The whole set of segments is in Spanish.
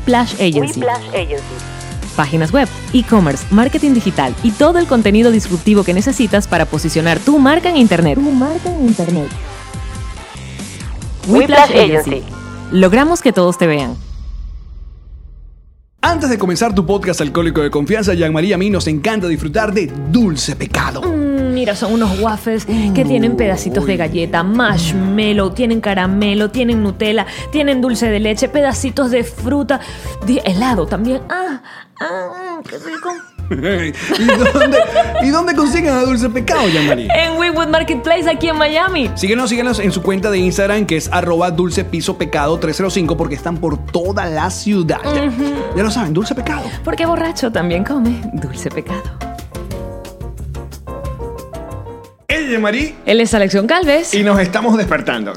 Whiplash Agency. Páginas web, e-commerce, marketing digital y todo el contenido disruptivo que necesitas para posicionar tu marca en Internet. Whiplash Agency. Logramos que todos te vean. Antes de comenzar tu podcast alcohólico de confianza, Jean-Marie, a mí nos encanta disfrutar de Dulce Pecado. Mm, Mira, son unos waffles que tienen pedacitos de galleta, marshmallow, tienen caramelo, tienen Nutella, tienen dulce de leche, pedacitos de fruta, de helado también. Ah, ah, qué rico. ¿Y, dónde, ¿Y dónde consiguen a Dulce Pecado, Jean-Marie? En Wingwood Marketplace aquí en Miami. Síguenos, síguenos en su cuenta de Instagram que es arroba dulce piso pecado 305 porque están por toda la ciudad. Ya- Ya lo saben, Dulce Pecado. Porque borracho también come dulce pecado. Ella es Jean-Marie Él es Alexión Calves. y nos estamos despertando.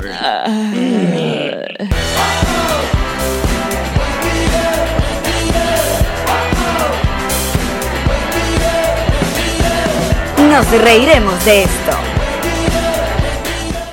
Nos reiremos de esto.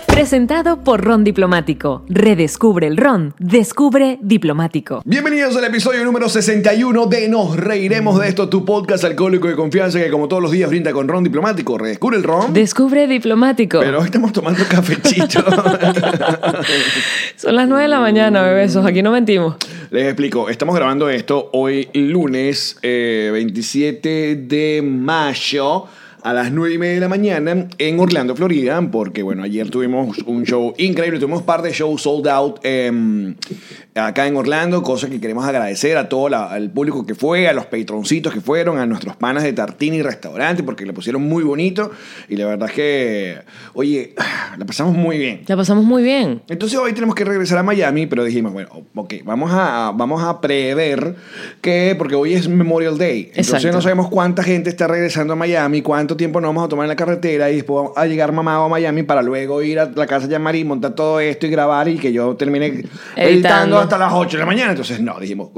Presentado por Ron Diplomático. Redescubre el Ron. Descubre Diplomático. Bienvenidos al episodio número 61 de Nos Reiremos de esto, tu podcast alcohólico de confianza que como todos los días brinda con ron diplomático. Redescubre el ron. Descubre Diplomático. Pero hoy estamos tomando cafechito. Son las 9 de la mañana, bebesos. Aquí no mentimos. Les explico, estamos grabando esto hoy lunes eh, 27 de mayo a las 9 y media de la mañana en Orlando, Florida, porque bueno, ayer tuvimos un show increíble, tuvimos un par de shows sold out em, acá en Orlando, cosa que queremos agradecer a todo la- al público que fue, a los patroncitos que fueron, a nuestros panas de Tartini Restaurante, porque le pusieron muy bonito y la verdad es que, oye, la pasamos muy bien. La pasamos muy bien. Entonces hoy tenemos que regresar a Miami, pero dijimos, bueno, ok, vamos a, vamos a prever que, porque hoy es Memorial Day, entonces Exacto. no sabemos cuánta gente está regresando a Miami, cuánto tiempo nos vamos a tomar en la carretera y después vamos a llegar mamado a Miami para luego ir a la casa de Marí, montar todo esto y grabar y que yo termine editando, Hasta las 8 de la mañana. Entonces no, dijimos,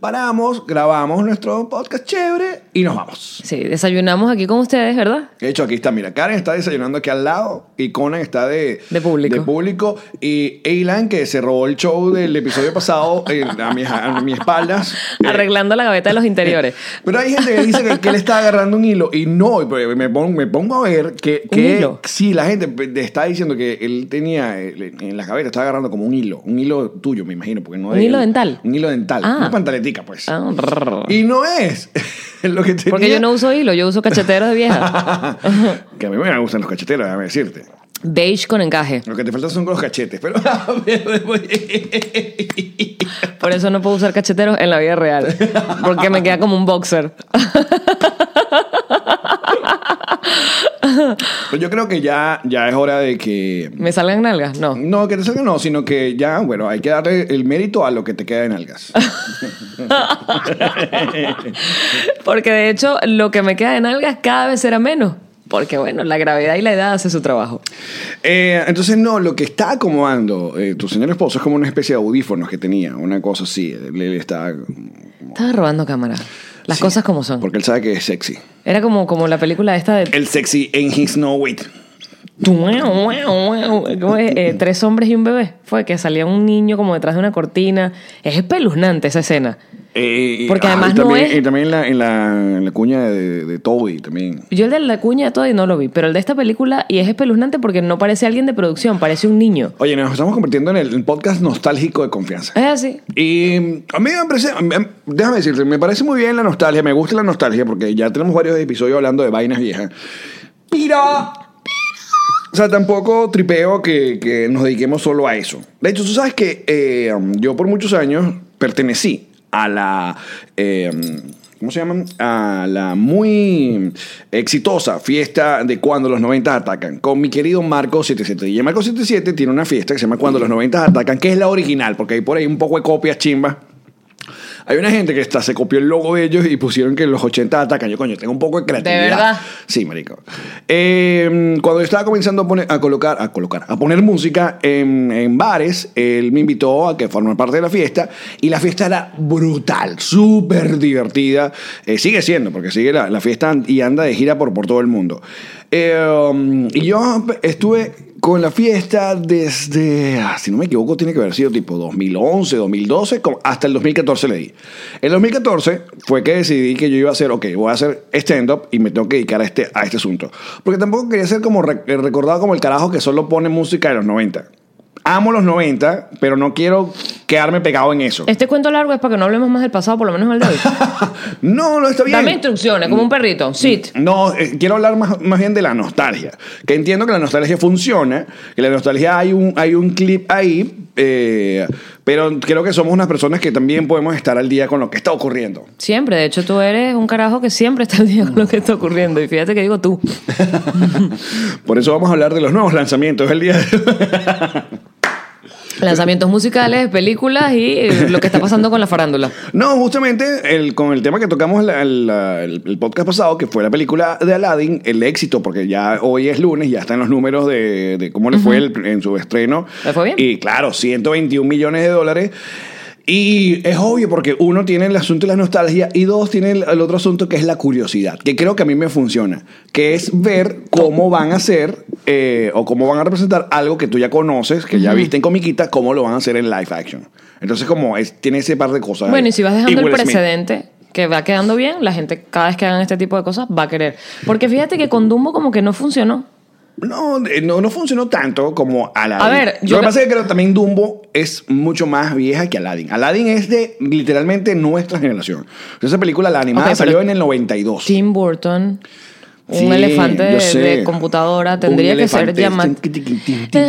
paramos, grabamos nuestro podcast chévere y nos vamos. Sí, desayunamos aquí con ustedes, ¿verdad? De hecho, aquí está, mira, Karen está desayunando aquí al lado y Conan está de, De público. de público. Y Eilan, que se robó el show del episodio pasado eh, a, mis, a mis espaldas. eh, Arreglando la gaveta de los interiores. pero hay gente que dice que, que él está agarrando un hilo y no, pues me pongo, me pongo a ver que, ¿Un que sí, la gente te está diciendo que él tenía eh, en la gaveta, estaba agarrando como un hilo, un hilo tuyo, me imagino, porque no ¿Un hilo dental? Un hilo dental, Ah. una pantaletica, pues. Ah. Y no es lo que tenía. Porque yo no uso hilo, yo uso cacheteros de vieja. que a mí me gustan los cacheteros, déjame decirte. Beige con encaje. Lo que te falta son los cachetes, pero... Por eso no puedo usar cacheteros en la vida real. Porque me queda como un boxer. Pero yo creo que ya, ya es hora de que... ¿Me salgan nalgas? No. No, que te salga no, sino que ya, bueno, hay que darle el mérito a lo que te queda en algas. Porque de hecho, lo que me queda de nalgas cada vez será menos. Porque bueno, la gravedad y la edad hace su trabajo. Eh, entonces, no, lo que está acomodando eh, tu señor esposo es como una especie de audífonos que tenía, una cosa así. Él, él está... Estaba robando cámara. Las Sí, cosas como son. Porque él sabe que es sexy. Era como, como la película esta de El sexy en his no wit. Eh, tres hombres y un bebé. Fue que salía un niño como detrás de una cortina. Es espeluznante esa escena. Eh, y- Porque ah, además y no también, es- Y también en la, en la, en la cuña de, de Toby también. Yo el de la cuña de todo y no lo vi, pero el de esta película y es espeluznante porque no parece alguien de producción, parece un niño. Oye, nos estamos convirtiendo en el, podcast nostálgico de confianza. Es así. Y a mí me parece, déjame decirte, me parece muy bien la nostalgia, me gusta la nostalgia porque ya tenemos varios episodios hablando de vainas viejas. Pero, o sea, tampoco tripeo que, que nos dediquemos solo a eso. De hecho, tú sabes que eh, yo por muchos años pertenecí a la... eh, ¿cómo se llaman? A la muy exitosa fiesta de cuando los 90 atacan, con mi querido Marco 77. Y Marco 77 tiene una fiesta que se llama Cuando los 90 atacan, que es la original, porque hay por ahí un poco de copias chimbas. Hay una gente que está, se copió el logo de ellos y pusieron que los 80 atacan. Yo, coño, tengo un poco de creatividad. ¿De verdad? Sí, marico. Eh, cuando yo estaba comenzando a, poner, a colocar, a colocar, a poner música en, en bares, él me invitó a que formara parte de la fiesta y la fiesta era brutal, súper divertida. Eh, sigue siendo, porque sigue la, la fiesta y anda de gira por, por todo el mundo. Eh, um, y yo estuve con la fiesta desde, ah, si no me equivoco, tiene que haber sido tipo 2011, 2012, como hasta el 2014 le di. El 2014 fue que decidí que yo iba a hacer, ok, voy a hacer stand-up y me tengo que dedicar a este, a este asunto. Porque tampoco quería ser como re- recordado como el carajo que solo pone música de los 90. Amo los 90, pero no quiero quedarme pegado en eso. Este cuento largo es para que no hablemos más del pasado, por lo menos el de hoy. No, no está bien. Dame instrucciones, como un perrito. Sit. No, eh, quiero hablar más, más bien de la nostalgia. Que entiendo que la nostalgia funciona, que la nostalgia hay un, hay un clip ahí, eh, pero creo que somos unas personas que también podemos estar al día con lo que está ocurriendo. Siempre, de hecho tú eres un carajo que siempre está al día con lo que está ocurriendo. Y fíjate que digo tú. Por eso vamos a hablar de los nuevos lanzamientos del día de Lanzamientos musicales, películas y eh, lo que está pasando con la farándula. No, justamente el, con el tema que tocamos la- la- el, el podcast pasado, que fue la película de Aladdin, el éxito, porque ya hoy es lunes, ya están los números de, de cómo le fue el- en su estreno. ¿Le fue bien? Y claro, 121 millones de dólares. Y es obvio porque uno tiene el asunto de la nostalgia y dos tiene el, el otro asunto que es la curiosidad, que creo que a mí me funciona, que es ver cómo van a hacer eh, o cómo van a representar algo que tú ya conoces, que ya viste en comiquita, cómo lo van a hacer en live action. Entonces como es, tiene ese par de cosas. Bueno, y si vas dejando el precedente que va quedando bien, la gente cada vez que hagan este tipo de cosas va a querer. Porque fíjate que con Dumbo como que no funcionó. No, eh, no, no funcionó tanto como Aladdin. A ver, yo Lo que pasa es que creo también Dumbo es mucho más vieja que Aladdin. Aladdin es de literalmente nuestra generación. Esa película, la animada, Ok, pero- salió en el 92. Tim Burton, un Sí, elefante de, computadora, tendría Un que ser llamado.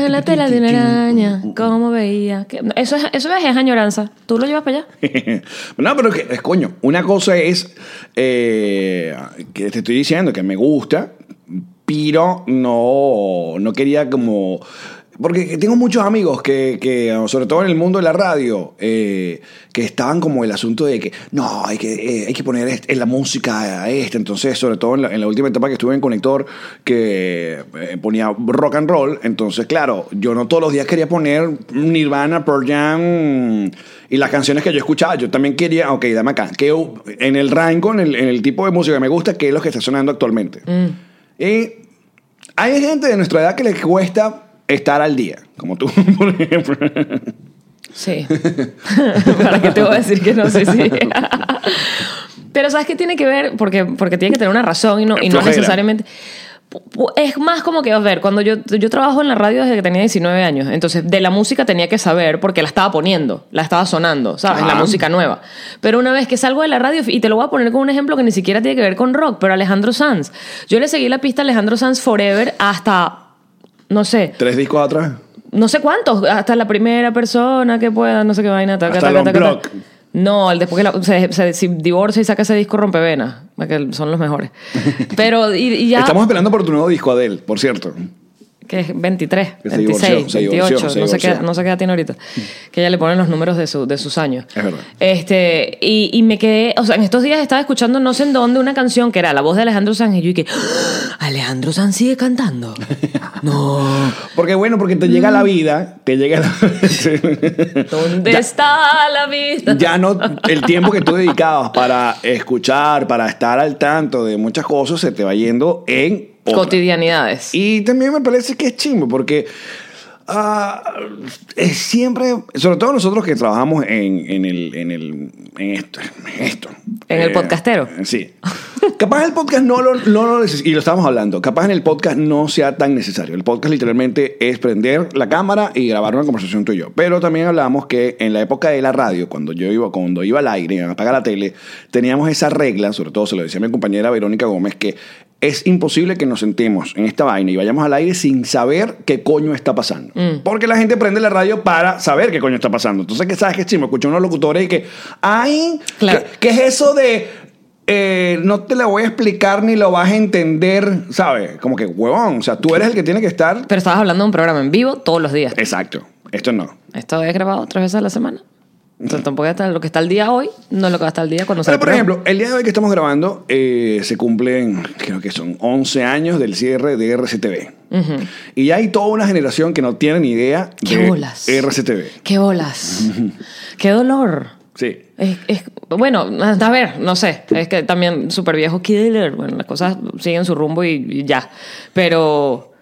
La tela de una araña, ¿cómo veía? Eso es, eso es añoranza. ¿Tú lo llevas para allá? no, pero que, es coño, una cosa es eh, que te estoy diciendo que me gusta, pero no, no quería como... Porque tengo muchos amigos que, que, sobre todo en el mundo de la radio, eh, que estaban como el asunto de que no, hay que, eh, hay que poner en la música a esta. Entonces, sobre todo en la, última etapa que estuve en Conector, que eh, ponía rock and roll. Entonces, claro, yo no todos los días quería poner Nirvana, Pearl Jam y las canciones que yo escuchaba. Yo también quería, ok, dame acá, que en el rango, en el, en el tipo de música que me gusta, que es lo que está sonando actualmente. Y hay gente de nuestra edad que le cuesta estar al día, como tú, por ejemplo. Sí. ¿Para qué te voy a decir que no sé si? Pero ¿sabes qué tiene que ver? Porque, porque tiene que tener una razón y no, y no necesariamente... Es más como que, a ver, cuando yo, yo trabajo en la radio desde que tenía 19 años, entonces de la música tenía que saber porque la estaba poniendo, la estaba sonando, ¿sabes? La música nueva. Pero una vez que salgo de la radio, y te lo voy a poner con un ejemplo que ni siquiera tiene que ver con rock, pero Alejandro Sanz. Yo le seguí la pista a Alejandro Sanz Forever hasta, no sé, Tres discos atrás. no sé cuántos, hasta la primera persona que pueda, no sé qué vaina. taca, Hasta taca, taca. No, el después que la- se, se- si divorcia y saca ese disco rompevenas, que son los mejores. Pero, y, y ya. Estamos esperando por tu nuevo disco, Adele, por cierto. Que es 23, Que se 26, divorció, se 28, divorció, se no, sé qué, no sé qué edad tiene ahorita. Que ella le ponen los números de, su, de sus años. Es verdad. Este, y, y me quedé, o sea, en estos días estaba escuchando no sé en dónde una canción que era la voz de Alejandro Sanz y yo dije, ¡Ah! Alejandro Sanz sigue cantando. No. Porque bueno, porque te Mm. llega la vida, te llega la... ¿Dónde Ya- está la vista? ya no el tiempo que tú dedicabas para escuchar, para estar al tanto de muchas cosas, se te va yendo en otra. Cotidianidades. Y también me parece que es chimbo porque ah, es siempre, sobre todo nosotros que trabajamos en, en, el, en, el, en esto, en esto. En el podcastero. Sí. Capaz el podcast no lo, no lo y lo estábamos hablando, capaz en el podcast no sea tan necesario. El podcast literalmente es prender la cámara y grabar una conversación tú y yo. Pero también hablamos que en la época de la radio, cuando yo iba, cuando iba al aire y a apagar la tele, teníamos esa regla, sobre todo se lo decía mi compañera Verónica Gómez, que es imposible que nos sentemos en esta vaina y vayamos al aire sin saber qué coño está pasando. Porque la gente prende la radio para saber qué coño está pasando. Entonces, ¿qué sabes qué chimo? Escucho unos locutores y que, ay, Claro. ¿qué, es eso de eh, no te la voy a explicar ni lo vas a entender, ¿sabes? Como que, huevón, o sea, tú eres el que tiene que estar... Pero estabas hablando de un programa en vivo todos los días. Exacto, esto no. Esto es grabado tres veces a la semana. Entonces tampoco está lo que está el día hoy, no es lo que va a estar el día cuando sale Pero, por ejemplo, el día de hoy que estamos grabando, eh, se cumplen, creo que son 11 años del cierre de RCTV. Y ya hay toda una generación que no tiene ni idea ¡Qué de bolas! RCTV. ¡Qué bolas! ¡Qué dolor! Sí. Es, es- bueno, a ver, no sé, es que también súper viejo Killer, bueno, las cosas siguen su rumbo y, y ya, pero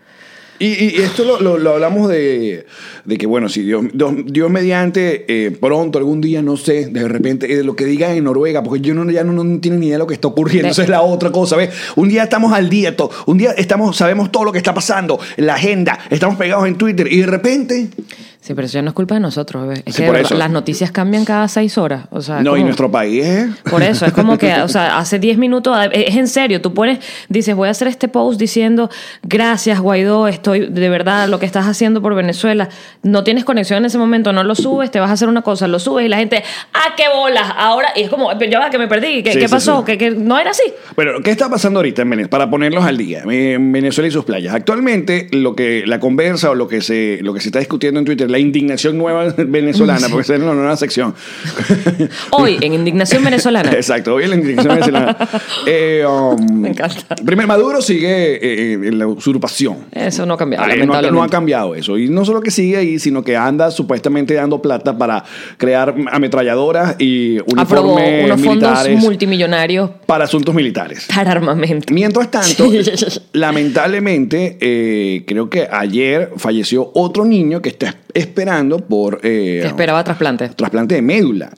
Y, y- esto lo, lo- lo hablamos de, de que, bueno, si Dios, Dios, Dios mediante, eh, pronto, algún día, no sé, de repente, eh, lo que digan en Noruega, porque yo no, ya no, no tengo ni idea de lo que está ocurriendo. Esa es la otra cosa, ¿ves? Un día estamos al día, to- un día estamos, sabemos todo lo que está pasando, la agenda, estamos pegados en Twitter y de repente... sí, pero eso ya no es culpa de nosotros. Es Sí, que por eso. las noticias cambian cada seis horas, o sea, no, y nuestro país es... Por eso, es como que, o sea, hace 10 minutos, es en serio, tú pones, dices, voy a hacer este post diciendo, gracias Guaidó, estoy, de verdad, lo que estás haciendo por Venezuela, no tienes conexión en ese momento, no lo subes, te vas a hacer una cosa, lo subes y la gente, ah, qué bolas, ahora, y es como, pero ya va, que me perdí, ¿qué, Sí, qué sí, pasó? ¿Que, que no era así? Bueno, ¿qué está pasando ahorita en Venezuela? Para ponerlos al día, en Venezuela y sus playas. Actualmente, lo que la conversa o lo que se, lo que se está discutiendo en Twitter, la indignación nueva venezolana, porque esa es una nueva sección. Hoy, en Indignación Venezolana. Exacto, hoy en la indignación venezolana. Eh, um, Me encanta. Primero, Maduro sigue eh, en la usurpación. Eso no ha cambiado, Ah, no, ha- lamentablemente. no ha cambiado eso. Y no solo que sigue ahí, sino que anda supuestamente dando plata para crear ametralladoras y Aprobó uniformes unos fondos multimillonarios para asuntos militares. para armamento. Mientras tanto, lamentablemente, eh, creo que ayer falleció otro niño que está esperando por eh, Que esperaba trasplante. trasplante de médula.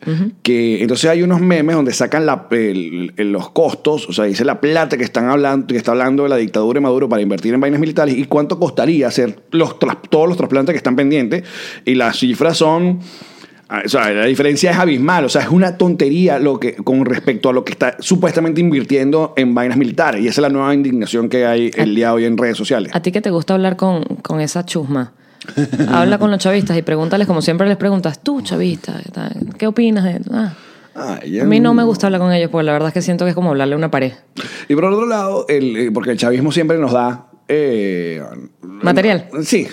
Que entonces hay unos memes donde sacan la- el- el- los costos, o sea, dice la plata que están hablando, que está hablando de la dictadura de Maduro para invertir en vainas militares y cuánto costaría hacer los todos los trasplantes que están pendientes. Y las cifras son. ah, O sea, la diferencia es abismal, o sea, es una tontería lo que, con respecto a lo que está supuestamente invirtiendo en vainas militares. Y esa es la nueva indignación que hay el día de hoy en redes sociales. A ti que te gusta hablar con, con esa chusma, habla con los chavistas y pregúntales como siempre les preguntas, tú chavista, ¿qué opinas de esto? Ah, Ay, a mí no me gusta hablar con ellos porque la verdad es que siento que es como hablarle a una pared. Y por otro lado, el, eh, porque el chavismo siempre nos da... eh, Material. Sí.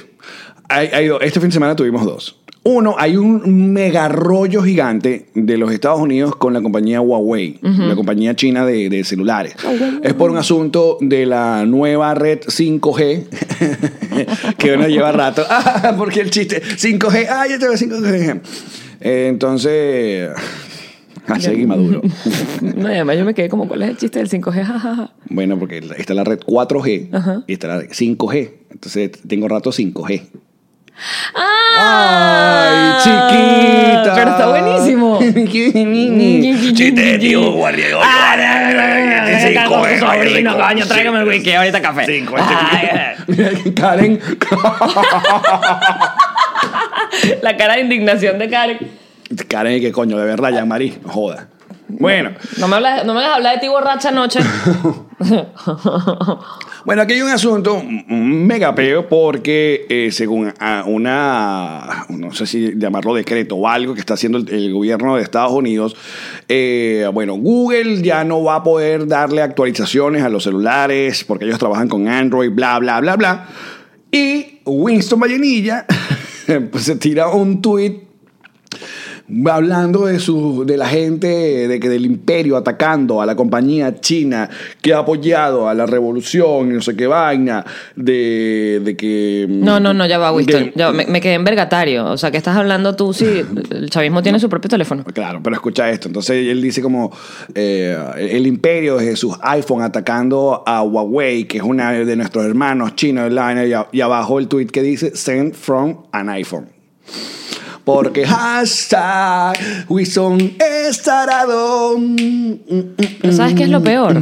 Hay, hay dos. este fin de semana tuvimos dos. Uno, hay un mega rollo gigante de los Estados Unidos con la compañía Huawei, la compañía china de, de celulares. Es por un asunto de la nueva red 5G, que uno lleva rato. Ah, porque el chiste, 5G, ah, ya te veo 5G. Eh, entonces, ah, seguí maduro. No, y además yo me quedé como, ¿cuál es el chiste del 5G? Ja, ja, ja. Bueno, porque está la red 4G y está la 5G. Entonces tengo rato 5G. ¡Ah! ¡Ay, chiquita! Pero está buenísimo. Chiste de tío guardia. Está con su sobrino, coño, tráigame el wiki, ahorita café. Cinco, Ay, Karen. La cara de indignación de Karen. Karen, ¿qué coño? De verdad, ya, Marí. Joda. Bueno, No me, hablas, no me hagas hablar de ti borracha anoche. bueno, aquí hay un asunto un mega peo porque eh, según a una, no sé si llamarlo decreto o algo que está haciendo el, el gobierno de Estados Unidos, eh, bueno, Google ya no va a poder darle actualizaciones a los celulares porque ellos trabajan con Android, bla, bla, bla, bla. Y Winston Vallenilla pues, se tira un tweet hablando de su de la gente de que del imperio atacando a la compañía china que ha apoyado a la revolución y no sé qué vaina de, de que No, no, no, ya va, Winston. de- Ya me, me quedé envergatario. O sea, ¿qué estás hablando tú? Sí, el chavismo tiene su propio teléfono. Claro, pero escucha esto. Entonces él dice como eh, el imperio de sus iPhone atacando a Huawei, que es una de nuestros hermanos chinos, y abajo el tweet que dice send from an iPhone. Porque hashtag Wilson es tarado. Pero ¿sabes qué es lo peor?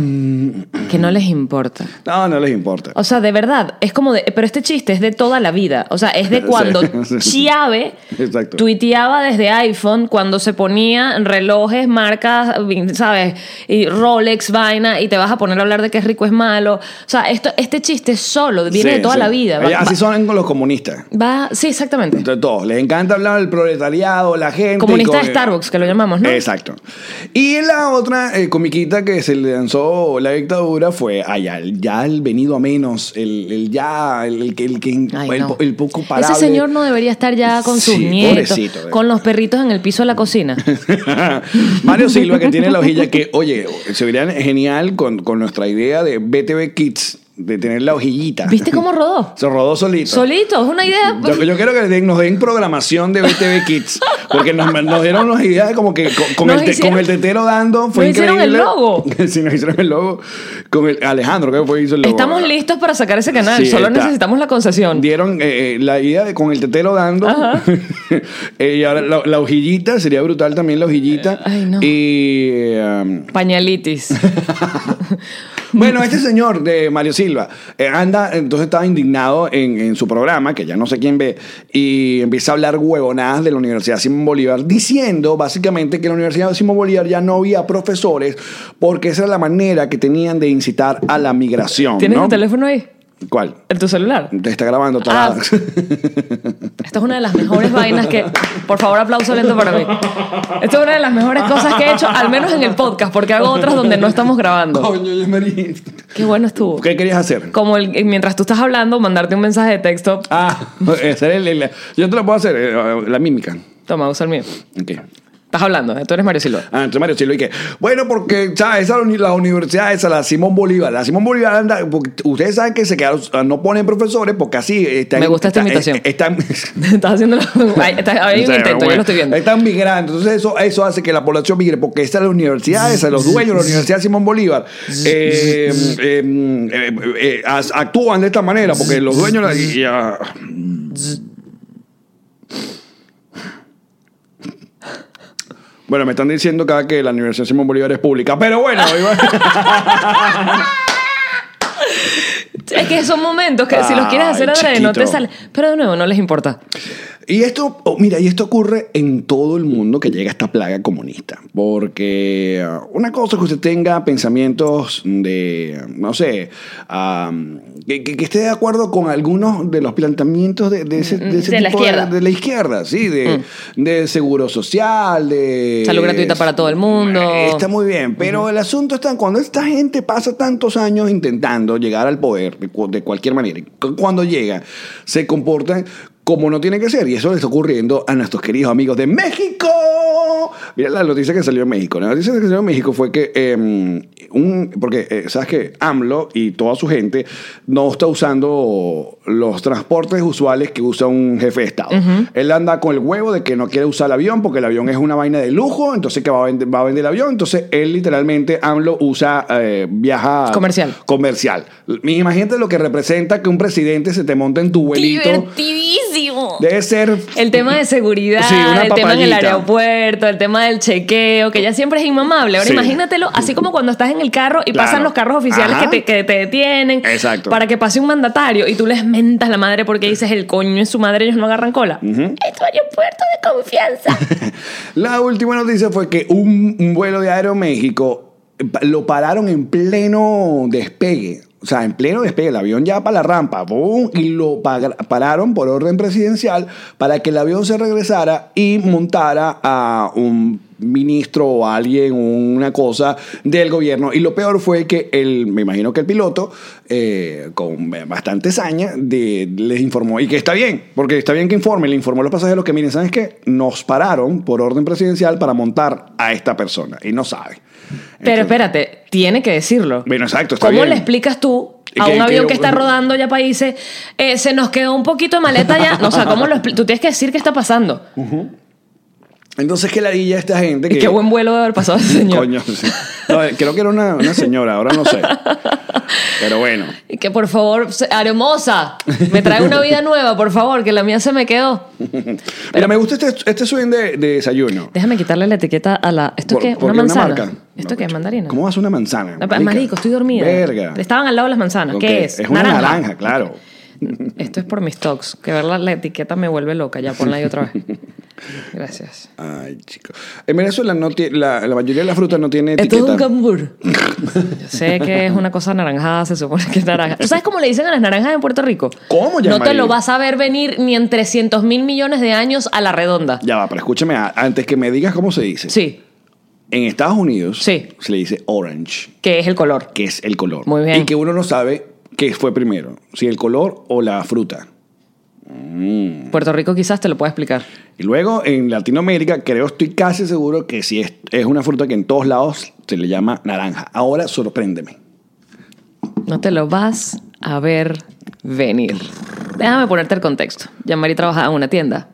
que no les importa. No, no les importa. O sea, de verdad, es como de. Pero este chiste es de toda la vida. O sea, es de cuando Sí, sí. Chiave Exacto. tuiteaba desde iPhone cuando se ponía relojes, marcas, ¿sabes? Y Rolex, vaina, y te vas a poner a hablar de que es rico es malo. O sea, esto, este chiste solo viene Sí, de toda la vida. Va- Así va- son los comunistas. va- sí, exactamente. De todos. Les encanta hablar del proletariado, la gente. Comunista de Starbucks, que lo llamamos, ¿no? Exacto. Y la otra eh, comiquita que se le lanzó la dictadura fue allá, ya el venido a menos, el, el ya, el, el que el, que- Ay, el, no. el poco parable. Ese señor no debería estar ya con sus Sí, nietos, pobrecito, con los perritos en el piso de la cocina. Mario Silva, que tiene la hojilla que, oye, se vería genial con, con nuestra idea de BTV Kids, de tener la hojillita. ¿Viste cómo rodó? Se rodó solito. Solito, es una idea. Yo, yo quiero que den- nos den programación de BTV Kids. Porque nos, nos dieron unas ideas de como que con, el, hicieron- con el tetero dando. Fue nos hicieron increíble. el logo. sí, nos hicieron el logo. Con el Alejandro, que fue hizo el logo. Estamos listos para sacar ese canal, Sí, solo está. necesitamos la concesión. Dieron eh, eh, la idea de con el tetero dando. Eh, y ahora la, la hojillita, sería brutal también la hojillita. Ay, no. Y. eh, Pañalitis. Bueno, este señor de Mario Silva eh, anda, entonces estaba indignado en, en su programa, que ya no sé quién ve, y empieza a hablar huevonadas de la Universidad Simón Bolívar, diciendo básicamente que en la Universidad Simón Bolívar ya no había profesores porque esa era la manera que tenían de incitar a la migración. ¿Tienes ¿no? el teléfono ahí? ¿Cuál? ¿En tu celular? Te está grabando Ah. tarada. Esta es una de las mejores vainas que... Por favor, aplauso lento para mí. Esta es una de las mejores cosas que he hecho, al menos en el podcast, porque hago otras donde no estamos grabando. Coño, yo me- Qué bueno estuvo. ¿Qué querías hacer? Como el- mientras tú estás hablando, mandarte un mensaje de texto. Ah, ese era el- el- yo te lo puedo hacer, eh, la mímica. Toma, usa el mío. Ok. Estás hablando, ¿eh? tú eres Mario Silva. Ah, entonces Mario Silva y que, bueno, porque, ¿sabes? Esa uni- la universidad esa, la Simón Bolívar. La Simón Bolívar anda, porque ustedes saben que se quedaron, no ponen profesores porque así están. Me gusta esta está- imitación. eh, Están. Estás haciendo... Hay, está- hay un intento, yo bueno, lo estoy viendo. Están migrando. Entonces, eso, eso hace que la población migre, porque esta es la universidad, esa, los dueños de la Universidad Simón Bolívar, eh, eh, eh, eh, actúan de esta manera, porque los dueños. la- y, ah, Bueno, me están diciendo acá que la Universidad Simón Bolívar es pública, pero bueno, iba- Es que son momentos que si los quieres hacer Ay, adrede no te chiquito. sale. Pero de nuevo, no les importa. Y esto, oh, mira, y esto ocurre en todo el mundo que llega esta plaga comunista. Porque uh, una cosa es que usted tenga pensamientos de, no sé, um, que, que- que esté de acuerdo con algunos de los planteamientos de, de ese, de ese De la tipo izquierda. de, la izquierda, sí, de, de seguro social, de... Salud gratuita para todo el mundo. Está muy bien, pero el asunto está en cuando esta gente pasa tantos años intentando llegar al poder de, cu- de cualquier manera, cuando llega, se comportan como no tiene que ser. Y eso le está ocurriendo a nuestros queridos amigos de México. Mira la noticia que salió en México. La noticia que salió en México fue que eh, un, porque eh, sabes que AMLO y toda su gente no está usando los transportes usuales que usa un jefe de Estado. Él anda con el huevo de que no quiere usar el avión porque el avión es una vaina de lujo, entonces que va a vender, va a vender el avión. Entonces él literalmente, AMLO usa, eh, viaja Comercial. comercial. Imagínate lo que representa que un presidente se te monte en tu vuelito. Divertidísimo. Debe ser El tema de seguridad, Sí, el tema en el aeropuerto, el tema del chequeo, que ya siempre es inmamable. Ahora Sí. imagínatelo, así como cuando estás en el carro y Claro. pasan los carros oficiales que te, que te detienen Exacto. para que pase un mandatario y tú les mentas la madre porque dices el coño es su madre, ellos no agarran cola. Es tu aeropuerto de confianza. La última noticia fue que un, un vuelo de Aeroméxico lo pararon en pleno despegue. O sea, en pleno despegue, el avión ya para la rampa, ¡pum! y lo pa- pararon por orden presidencial para que el avión se regresara y montara a un ministro o alguien, una cosa del gobierno. Y lo peor fue que el, me imagino que el piloto, eh, con bastante saña, de, les informó, y que está bien, porque está bien que informe, le informó a los pasajeros que, miren, ¿sabes qué? Nos pararon por orden presidencial para montar a esta persona, y no sabe. Pero espérate, tiene que decirlo. Bueno, exacto, está ¿Cómo bien. le explicas tú a un que avión que está rodando ya países, eh, se nos quedó un poquito de maleta ya? No, o sea, ¿cómo lo Tú tienes que decir qué está pasando. Entonces, ¿qué ladilla esta gente? Que- qué buen vuelo de haber pasado ese señor. Coño, sí. No, creo que era una, una señora, ahora no sé. Pero bueno. Y que por favor, hermosa, me trae una vida nueva, por favor, que la mía se me quedó. Mira, me gusta este, este swing de, de desayuno. Déjame quitarle la etiqueta a la. ¿Esto Por- qué? ¿Una manzana? marca. ¿Esto No, qué? ¿Mandarina? ¿Cómo vas una manzana? No, Marico, estoy dormida. Verga. Estaban al lado de las manzanas. ¿Qué es? Es una naranja, claro. Esto es por mis talks. Que ver la, la etiqueta me vuelve loca. Ya ponla ahí otra vez. Gracias. Ay, chico. En Venezuela no tiene, la, la mayoría de la fruta no tiene Esto es etiqueta. un cambur. Yo sé que es una cosa anaranjada, se supone que es naranja. ¿Tú sabes cómo le dicen a las naranjas en Puerto Rico? ¿Cómo, No te lo vas a ver venir ni en 300 mil millones de años a la redonda. Ya va, pero escúchame, antes que me digas cómo se dice. Sí, En Estados Unidos Sí. se le dice orange, que es el color. que es el color. Muy bien. Y que uno no sabe qué fue primero, si el color o la fruta. Puerto Rico quizás te lo pueda explicar. Y luego en Latinoamérica, creo, estoy casi seguro que si es, es una fruta que en todos lados se le llama naranja. Ahora sorpréndeme. No te lo vas a ver venir. Déjame ponerte el contexto. Jean-Marie trabajaba en una tienda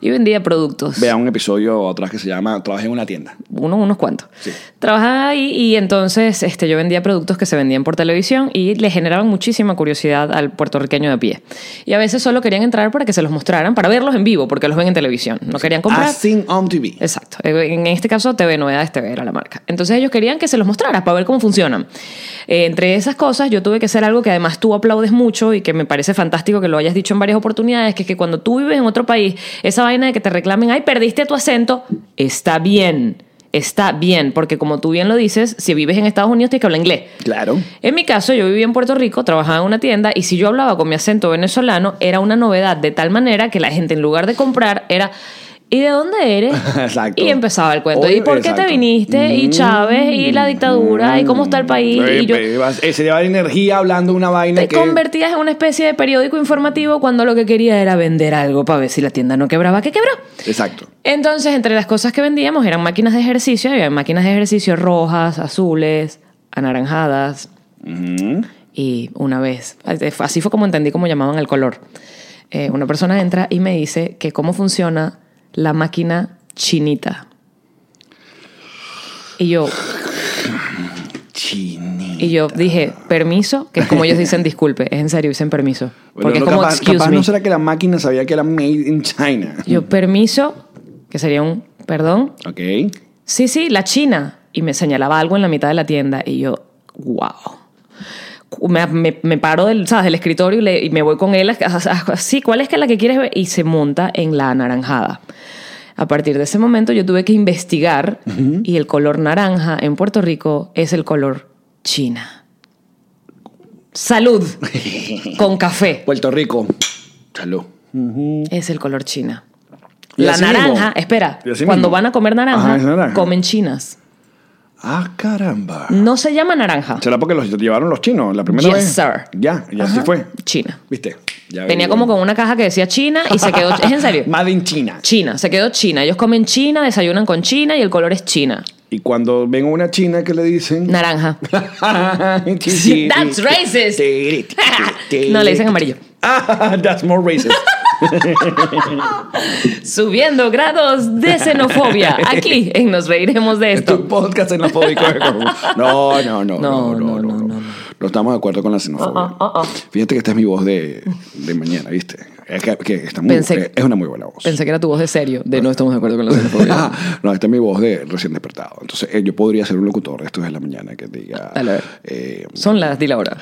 y vendía productos. Vea un episodio atrás que se llama Trabajé en una tienda. uno, unos cuantos. Sí. Trabajaba ahí y entonces este, yo vendía productos que se vendían por televisión y le generaban muchísima curiosidad al puertorriqueño de pie. Y a veces solo querían entrar para que se los mostraran, para verlos en vivo, porque los ven en televisión. No querían comprar. As seen on TV. Exacto. En este caso, TV Novedades TV era la marca. Entonces ellos querían que se los mostrara para ver cómo funcionan. Eh, entre esas cosas, yo tuve que hacer algo que además tú aplaudes mucho y que me parece fantástico que lo hayas dicho en varias oportunidades, que es que cuando tú vives en otro país, esa vaina de que te reclamen, ay, perdiste tu acento, está bien. Está bien, porque como tú bien lo dices, si vives en Estados Unidos tienes que hablar inglés. Claro. En mi caso, yo vivía en Puerto Rico, trabajaba en una tienda y si yo hablaba con mi acento venezolano, era una novedad de tal manera que la gente en lugar de comprar era... ¿Y de dónde eres? Exacto. Y empezaba el cuento. ¿Y por qué exacto. te viniste? Y Chávez, y la dictadura, y cómo está el país. Y yo se lleva energía hablando una vaina te que... convertías en una especie de periódico informativo cuando lo que quería era vender algo para ver si la tienda no quebraba. ¿Qué quebró? Exacto. Entonces, entre las cosas que vendíamos eran máquinas de ejercicio. Había máquinas de ejercicio rojas, azules, anaranjadas. Y una vez, así fue como entendí cómo llamaban el color. Eh, una persona entra y me dice que cómo funciona la máquina chinita. Y yo, Chini. y yo dije, permiso, que es como ellos dicen disculpe, es en serio, dicen permiso. Porque es como capaz, excuse capaz me. no será que la máquina sabía que era made in China. Yo, permiso, que sería un perdón. Ok. Sí, sí, la China. Y me señalaba algo en la mitad de la tienda y yo, wow. Me, me- me paro del, ¿sabes? del escritorio y, le- y me voy con él. Sí, ¿cuál es que la que quieres ver? Y se monta en la anaranjada. A partir de ese momento yo tuve que investigar y el color naranja en Puerto Rico es el color China. Salud con café. Puerto Rico. Salud. Es el color China. La así naranja, mismo. espera, así cuando mismo. van a comer naranja, Ajá, naranja. comen chinas. Ah, caramba. No se llama naranja. ¿Será porque los llevaron los chinos la primera Yes, vez? sir. Ya, y así Ajá. fue. China. ¿Viste? Ya Venía como con una caja que decía China y se quedó. ¿Es en serio? Made in China. China, se quedó China. Ellos comen China, desayunan con China y el color es China. Y cuando ven a una china que le dicen... Naranja. That's racist. No, le dicen amarillo. Ah, that's more racist. Subiendo grados de xenofobia. Aquí en Nos Reiremos de esto. Tu podcast xenofóbico. No, no, no. No, no, no. no, no, no, no. estamos de acuerdo con la xenofobia. Oh, oh, oh, Fíjate que esta es mi voz de, de mañana, ¿viste? Es, que, que está muy, pensé, es una muy buena voz. Pensé que era tu voz de serio, de no ah. estamos de acuerdo con la xenofobia. no, esta es mi voz de recién despertado. Entonces, eh, yo podría ser un locutor de estos de la mañana que diga. Eh, Son las, di la hora.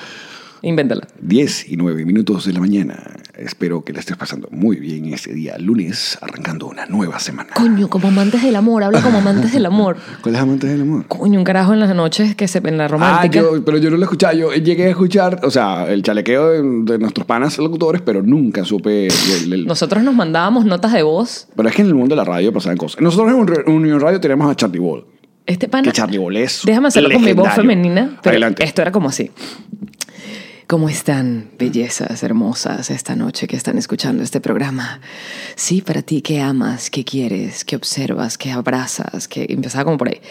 Invéntala. 10 y 9 minutos de la mañana. Espero que la estés pasando muy bien este día, lunes, arrancando una nueva semana. Coño, como amantes del amor, habla como amantes del amor. ¿Cuál es Amantes del Amor? Coño, un carajo en las noches que se en la Ah, romántica. yo, pero yo no lo escuchaba. Yo llegué a escuchar, o sea, el chalequeo de, de nuestros panas locutores, pero nunca supe. el- el- Nosotros nos mandábamos notas de voz. Pero es que en el mundo de la radio pasaban cosas. Nosotros en un- Unión Radio tenemos a Charlie Ball. Este pana. Que Charlie Ball es Déjame hacerlo con mi voz femenina. Pero Adelante. esto era como así. ¿Cómo están, bellezas hermosas, esta noche que están escuchando este programa? Sí, para ti, ¿qué amas? ¿Qué quieres? ¿Qué observas? ¿Qué abrazas? que Empezaba como por ahí.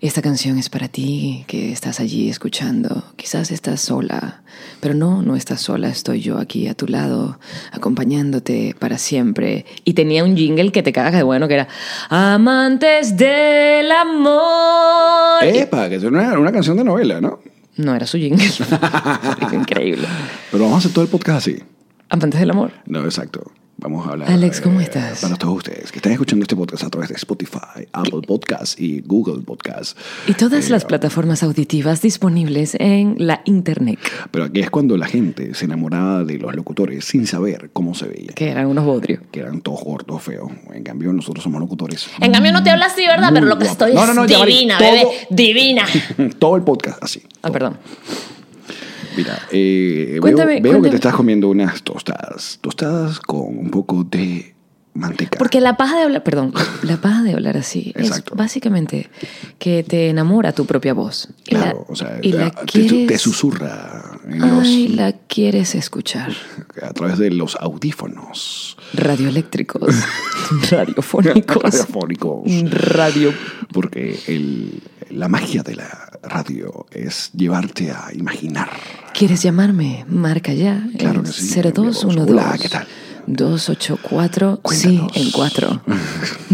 Esta canción es para ti que estás allí escuchando. Quizás estás sola, pero no, no estás sola. Estoy yo aquí a tu lado, acompañándote para siempre. Y tenía un jingle que te cagas de bueno, que era Amantes del amor. Epa, que es una, una canción de novela, ¿no? No era su jingle. Increíble. Pero vamos a hacer todo el podcast así. Amantes del amor. No, exacto. Vamos a hablar. Alex, ¿cómo eh, estás? Para todos ustedes que están escuchando este podcast a través de Spotify, Apple Podcasts y Google Podcasts. Y todas Eh, las plataformas auditivas disponibles en la internet. Pero aquí es cuando la gente se enamoraba de los locutores sin saber cómo se veía. Que eran unos bodrios. Que eran todos gordos, feos. En cambio, nosotros somos locutores. En cambio no te hablas así, ¿verdad? Muy Pero lo que guapo. estoy No, no, no, es divina, todo- bebé. Divina. Todo el podcast así. Ah, perdón. Mira, eh, Cuéntame, veo, veo que te estás comiendo unas tostadas. Tostadas con un poco de manteca. Porque la paja de hablar, perdón, la paja de hablar así Exacto. es básicamente que te enamora tu propia voz. Y Claro, la, o sea, y la te, quieres, te susurra en los, Ay, la quieres escuchar. a través de los audífonos Radioeléctricos, radiofónicos, radiofónicos. radio. Porque el- la magia de la radio es llevarte a imaginar. ¿Quieres llamarme? Marca ya. Claro el que sí, 0212. Hola, ¿qué tal? 284, sí, Cuéntanos. en 4.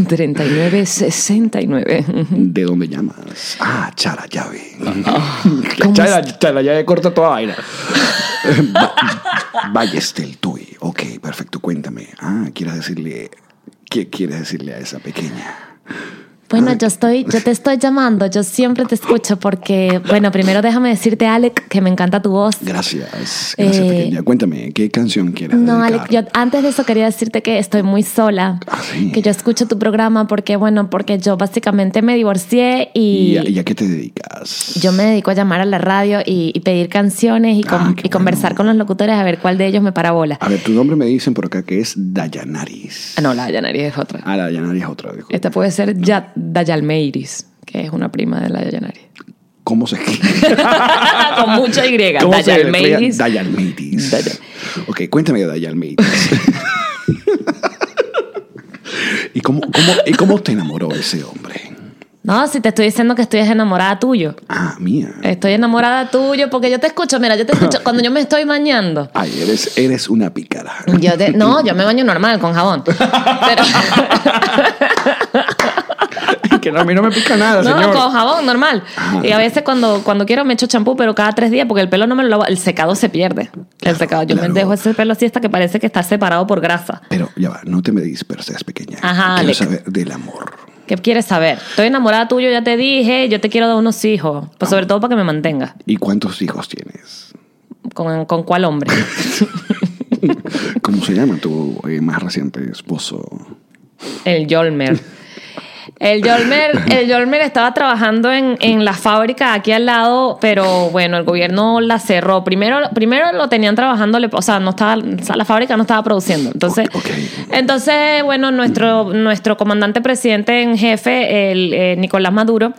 39 69. ¿De dónde llamas? Ah, Chara Llave. ¿cómo Chara, Chara Llave corta toda vaina. Va- Valles del Tuy. Ok, perfecto, cuéntame. Ah, ¿quieres decirle... ¿Qué quieres decirle a esa pequeña? Bueno, yo estoy, yo te estoy llamando, yo siempre te escucho porque, bueno, primero déjame decirte, Alec, que me encanta tu voz. Gracias, gracias Eh, pequeña. Cuéntame, ¿qué canción quieres No, dedicar? Alec, yo antes de eso quería decirte que estoy muy sola, Ah, sí. que yo escucho tu programa porque, bueno, porque yo básicamente me divorcié ¿Y, y, a, y a qué te dedicas? yo me dedico a llamar a la radio y, y pedir canciones y, con- Ah, qué y conversar con los locutores a ver cuál de ellos me para bola. A ver, tu nombre me dicen por acá que es Dayanaris. Ah, no, la Yanari es otra. Ah, la Dayanaris es otra. disculpa. Esta puede ser ya, Dayalmeiris, que es una prima de la Yanari. ¿Cómo se escribe? Con mucha Y. Dayalmeiris. Dayalmeiris. Dayal- Ok, cuéntame de Dayalmeiris. ¿Y cómo, cómo, ¿Y cómo te enamoró ese hombre? No, si te estoy diciendo que estoy enamorada tuyo. Ah, mía. Estoy enamorada tuyo porque yo te escucho, mira, yo te escucho cuando yo me estoy bañando. Ay, eres, eres una pícara. Yo te- no, yo me baño normal con jabón. Pero que no, a mí no me pica nada, no, señor. con jabón normal. Ajá. Y a veces cuando, cuando quiero me echo champú, pero cada tres días porque el pelo no me lo lavo, el secado se pierde. el secado, yo claro. me dejo ese pelo así hasta que parece que está separado por grasa. Pero ya va, no te me disperses, pequeña. Ajá, Quiero saber del amor. ¿Qué quieres saber? Estoy enamorada tuyo, ya te dije, yo te quiero dar unos hijos, pues sobre todo para que me mantenga. ¿Y cuántos hijos tienes? ¿Con, con cuál hombre? ¿Cómo se llama tu eh, más reciente esposo? El Yolmer. El Yolmer, el Yolmer estaba trabajando en, en la fábrica aquí al lado, pero bueno, el gobierno la cerró. Primero, primero lo tenían trabajando, o sea, no estaba, la fábrica no estaba produciendo. Entonces, entonces bueno, nuestro, nuestro comandante presidente en jefe, el eh, Nicolás Maduro,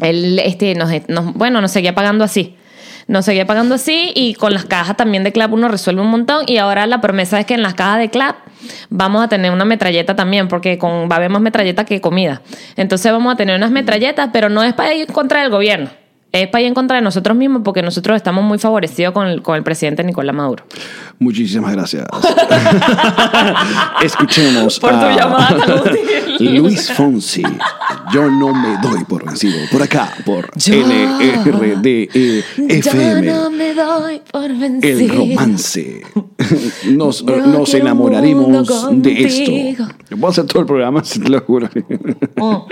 él este, nos, nos- bueno, nos seguía pagando así. Nos seguía pagando así y con las cajas también de CLAP uno resuelve un montón. Y ahora la promesa es que en las cajas de CLAP vamos a tener una metralleta también, porque con, va a haber más metralleta que comida. Entonces vamos a tener unas metralletas, pero no es para ir contra del gobierno. Es para ir en contra de nosotros mismos, porque nosotros estamos muy favorecidos con el, con el presidente Nicolás Maduro. muchísimas gracias. Escuchemos Por tu a llamada tan útil. Luis Fonsi. Yo no me doy por vencido. Por acá, por Yo- FM. Yo no me doy por El vencido. romance. Nos, enamoraremos de esto. Yo puedo hacer todo el programa, si te lo juro. Oh.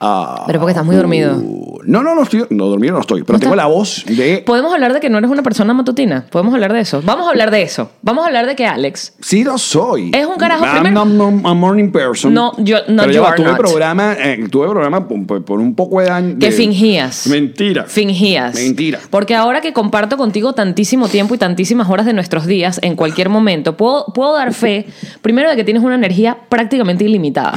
Ah, Pero porque estás muy dormido. uh, no, no, no estoy. No, dormido no estoy. Pero tengo la voz de. ¿Podemos hablar de que no eres una persona matutina? ¿Podemos hablar de eso? Vamos a hablar de eso. Vamos a hablar de que Alex Sí lo soy. Es un carajo, I'm primero- not- a morning person. No, yo- no, Pero ya you va, are tuve not. programa, eh, tuve programa por, por- por un poco de años. que fingías. Mentira. Fingías. Mentira. Porque ahora que comparto contigo tantísimo tiempo y tantísimas horas de nuestros días, en cualquier momento, puedo, puedo dar fe, primero, de que tienes una energía prácticamente ilimitada.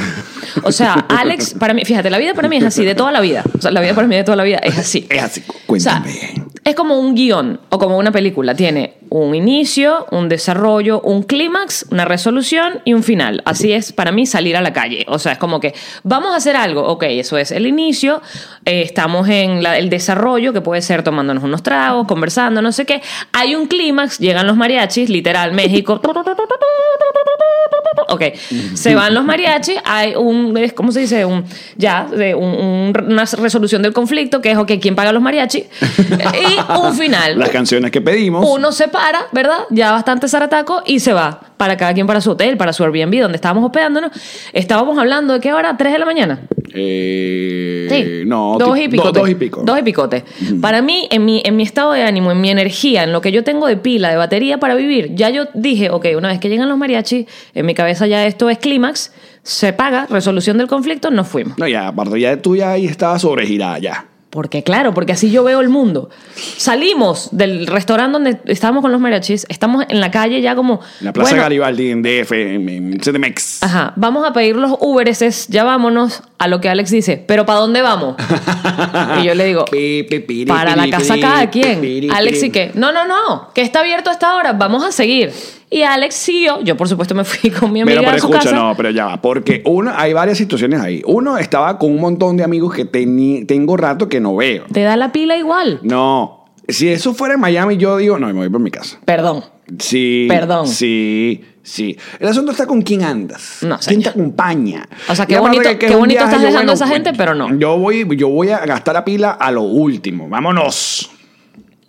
O sea, Alex, para mí, fíjate, la vida para mí es así, de toda la vida. O sea, la vida para mí de toda la vida es así. Es así. O sea, Cuéntame. es como un guion o como una película. Tiene un inicio, un desarrollo, un clímax, una resolución y un final. Así es para mí salir a la calle. O sea, es como que vamos a hacer algo. Ok, eso es el inicio. eh, estamos en la- el desarrollo, que puede ser tomándonos unos tragos, conversando, no sé qué. Hay un clímax, llegan los mariachis, literal, México. Ok, se van los mariachis, hay un, ¿cómo se dice? Un, ya, de un- un- una resolución del conflicto, que es, ok, ¿quién paga los mariachis? y un final. Las canciones que pedimos. Uno se para, ¿verdad? Ya bastante zarataco y se va. Para cada quien para su hotel, para su Airbnb, donde estábamos hospedándonos. Estábamos hablando de qué hora? ¿Tres de la mañana? Eh, Sí. No, dos y picote. do- dos y pico. Dos y picote. Para mí, en mi, en mi estado de ánimo, en mi energía, en lo que yo tengo de pila, de batería para vivir, ya yo dije, ok, una vez que llegan los mariachis, en mi cabeza ya esto es clímax, se paga, resolución del conflicto, nos fuimos. No, ya, aparte ya tú ya ahí estabas sobregirada ya. Porque claro, porque así yo veo el mundo. Salimos del restaurante donde estábamos con los mariachis, estamos en la calle ya como... En la Plaza bueno, Garibaldi, en DF, en, CDMX. Ajá, vamos a pedir los Uberes, es, ya vámonos a lo que Alex dice, pero ¿para dónde vamos? y yo le digo, para la casa cada quien. Alex y que, no, no, no, que está abierto hasta ahora, vamos a seguir. Y Alex siguió, yo por supuesto me fui con mi amiga Pero, pero a su escucha, casa. no, pero ya va. Porque uno, hay varias situaciones ahí. Uno estaba con un montón de amigos que teni- tengo rato que no veo. Te da la pila igual. No. Si eso fuera en Miami, yo digo, no, me voy por mi casa. Perdón. Sí. Perdón. Sí, sí. El asunto está con quién andas. No, ¿Quién te acompaña? O sea, qué bonito- que- qué bonito viaje, estás dejando a esa gente, pero no. Yo voy, yo voy a gastar la pila a lo último. Vámonos.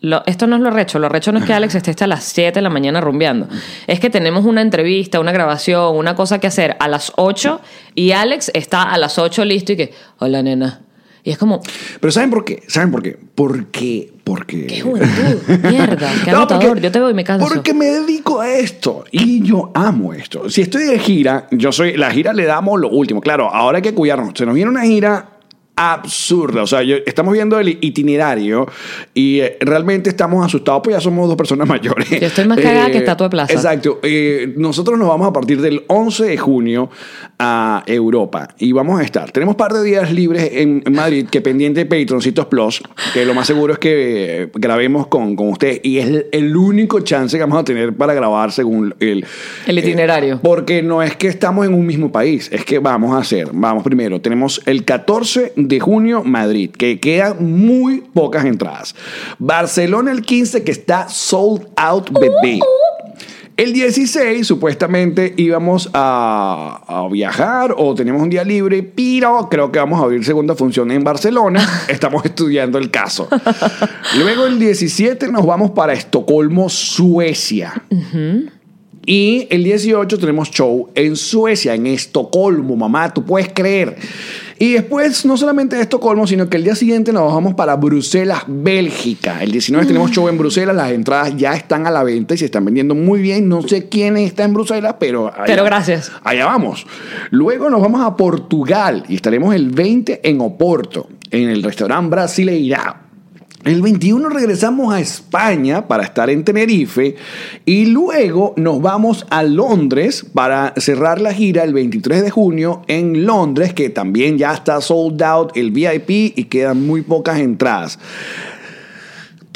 Lo- esto no es lo recho. Lo recho no es que Alex esté hasta las 7 de la mañana rumbeando. Es que tenemos una entrevista, una grabación, una cosa que hacer a las 8 y Alex está a las 8 listo y que, hola nena. Y es como, Pero ¿saben por qué? ¿Saben por qué? Porque... Porque... qué juventud, mierda, qué No, porque- Yo te veo y me canso. Porque me dedico a esto y yo amo esto. Si estoy de gira, yo soy. La gira le damos lo último. Claro, ahora hay que cuidarnos. Se nos viene una gira absurda. O sea, yo- estamos viendo el itinerario y eh, realmente estamos asustados, pues ya somos dos personas mayores. Yo estoy más cagada que estatua de plaza. Exacto. Eh, nosotros nos vamos a partir del 11 de junio a Europa y vamos a estar. Tenemos par de días libres en en Madrid que pendiente de Patroncitos Plus, que lo más seguro es que eh, grabemos con, con ustedes y es el, el único chance que vamos a tener para grabar según el, El itinerario. eh, porque no es que estamos en un mismo país, es que vamos a hacer, vamos primero, tenemos el 14 de junio Madrid, que quedan muy pocas entradas. Barcelona el 15 que está sold out, bebé. El 16 supuestamente íbamos a, a viajar o teníamos un día libre, pero creo que vamos a abrir segunda función en Barcelona. Estamos estudiando el caso. Luego el 17 nos vamos para Estocolmo, Suecia. Y el 18 tenemos show en Suecia, en Estocolmo, mamá, tú puedes creer. Y después, no solamente de Estocolmo, sino que el día siguiente nos vamos para Bruselas, Bélgica. El 19 tenemos show en Bruselas, las entradas ya están a la venta y se están vendiendo muy bien. No sé quién está en Bruselas, pero... allá- Pero gracias. Allá vamos. Luego nos vamos a Portugal y estaremos el 20 en Oporto, en el restaurante Brasileira. El 21 regresamos a España para estar en Tenerife y luego nos vamos a Londres para cerrar la gira el 23 de junio en Londres, que también ya está sold out el VIP y quedan muy pocas entradas.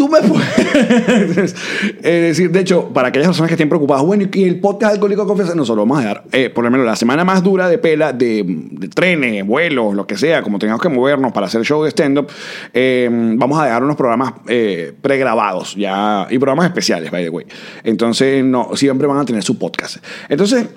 Tú me puedes eh, decir, de hecho, para aquellas personas que estén preocupadas, bueno, y el podcast Alcohólico Confianza, nosotros vamos a dar, eh, por lo menos la semana más dura de pela, de, trenes, vuelos, lo que sea, como tengamos que movernos para hacer show de stand-up, eh, vamos a dejar unos programas pregrabados ya, y programas especiales, by the way. Entonces, no, siempre van a tener su podcast. Entonces,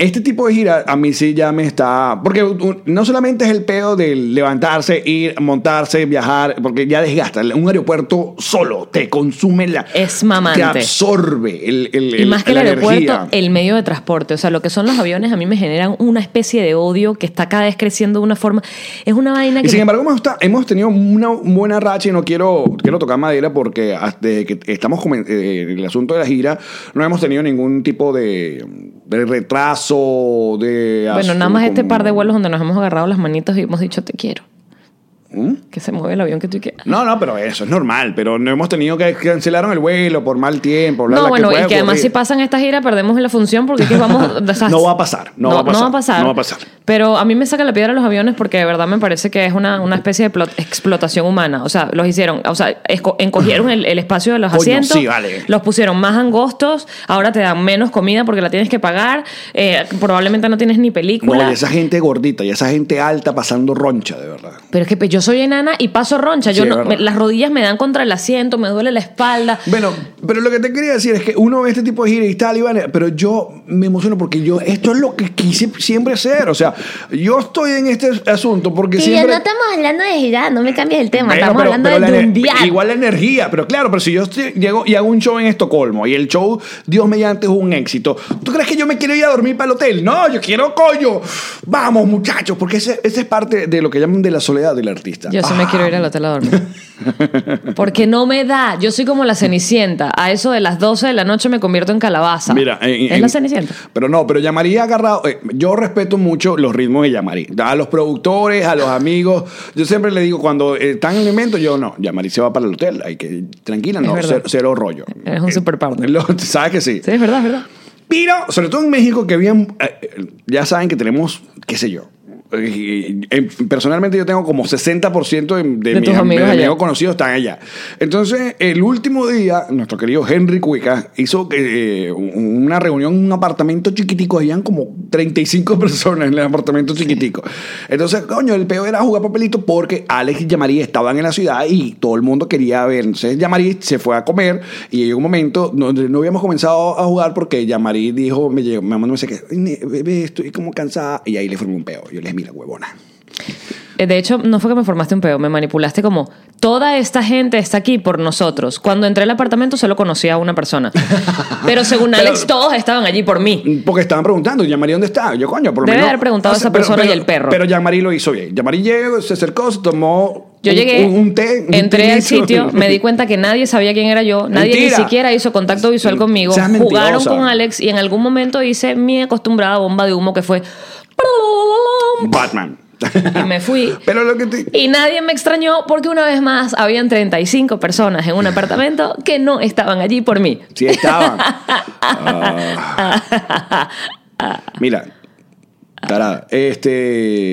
este tipo de gira a mí sí ya me está. Porque no solamente es el pedo de levantarse, ir, montarse, viajar, porque ya desgasta. Un aeropuerto solo te consume la. Es mamante. Te absorbe el. el- Y el- más que el aeropuerto, energía. el medio de transporte. O sea, lo que son los aviones a mí me generan una especie de odio que está cada vez creciendo de una forma. Es una vaina que. Y sin embargo, hemos, hemos tenido una buena racha y no quiero, quiero tocar madera porque hasta que estamos eh, en el asunto de la gira no hemos tenido ningún tipo de, de retraso, de... bueno, nada más este par de vuelos donde nos hemos agarrado las manitos y hemos dicho te quiero. Que se mueve el avión que tú que... No, no, pero eso es normal. Pero no hemos tenido que cancelaron el vuelo por mal tiempo. bla, No, bla, bueno, y que además si pasan esta gira perdemos la función porque es que vamos... o sea, No va a pasar, no va a pasar, No va a pasar. no va a pasar. Pero a mí me saca la piedra los aviones porque de verdad me parece que es una, una especie de plot- explotación humana. O sea, los hicieron, o sea, encogieron el, el espacio de los Coño, asientos, sí, vale. los pusieron más angostos, ahora te dan menos comida porque la tienes que pagar, eh, probablemente no tienes ni película. No, y esa gente gordita y esa gente alta pasando roncha, de verdad. Pero es que pues, yo soy enana y paso roncha. Yo Sí, es no- verdad. me- las rodillas me dan contra el asiento, me duele la espalda. Bueno, pero lo que te quería decir es que uno ve este tipo de gira y tal, Iván, pero yo me emociono porque yo, esto es lo que quise siempre ser. O sea, yo estoy en este asunto porque Y ya siempre. no estamos hablando de gira, no me cambies el tema, Bueno, estamos pero- hablando pero de Dumbiar. Igual la energía, pero claro, pero si yo estoy- llego y hago un show en Estocolmo y el show, Dios mediante, es un éxito, ¿tú crees que yo me quiero ir a dormir para el hotel? No, yo quiero coño. Vamos, muchachos, porque ese, ese es parte de lo que llaman de la soledad del artista. Yo sí me quiero ir al hotel a dormir. Porque no me da. Yo soy como la cenicienta. A eso de las 12 de la noche me convierto en calabaza. Mira, en- es en- la cenicienta. Pero no, pero Yamari ha agarrado. eh, yo respeto mucho los ritmos de Yamari. A los productores, a los amigos. Yo siempre le digo, cuando eh, están en el evento, yo no. Yamari se va para el hotel. Hay que. Tranquila, Es no. Cero, cero rollo. Eres un Eh, super partner. lo- ¿Sabes que sí? Sí, es verdad, es verdad. Pero, sobre todo en México, que bien. eh, ya saben que tenemos, qué sé yo. Personalmente yo tengo como 60% de, de, De mis amigos de allá. amigos conocidos están allá. Entonces, el último día, nuestro querido Henry Cuica hizo eh, un- una reunión en un apartamento chiquitico. Habían como 35 personas en el apartamento chiquitico. Entonces, coño, el peor era jugar papelito porque Alex y Yamari estaban en la ciudad y todo el mundo quería ver. Entonces, Yamari se fue a comer y llegó un momento donde no habíamos comenzado a jugar porque Yamari dijo, me llegó, me mandó un mensaje, "Ay, ne- bebé, estoy como cansada. Y ahí le formé un peo. Yo le dije, mira, huevona. Eh, De hecho, no fue que me formaste un peo, me manipulaste como toda esta gente está aquí por nosotros. Cuando entré al apartamento solo conocía a una persona. Pero según Pero- Alex, todos estaban allí por mí. Porque estaban preguntando, ¿Yamari dónde está? Yo, coño, por lo Debe menos. haber preguntado a esa persona y el perro. Pero Yamari lo hizo bien. Yamari llegó, se acercó, se tomó Yo un, llegué, un, un té. un entré al sitio, me di cuenta que nadie sabía quién era yo, nadie Mentira. ni siquiera hizo contacto visual conmigo. Seas Jugaron con Alex y en algún momento hice mi acostumbrada bomba de humo que fue... Batman. Y me fui. Pero lo que te. Y nadie me extrañó porque una vez más habían 35 personas en un apartamento que no estaban allí por mí. Sí estaban. Ah. Mira. Tarada. Este.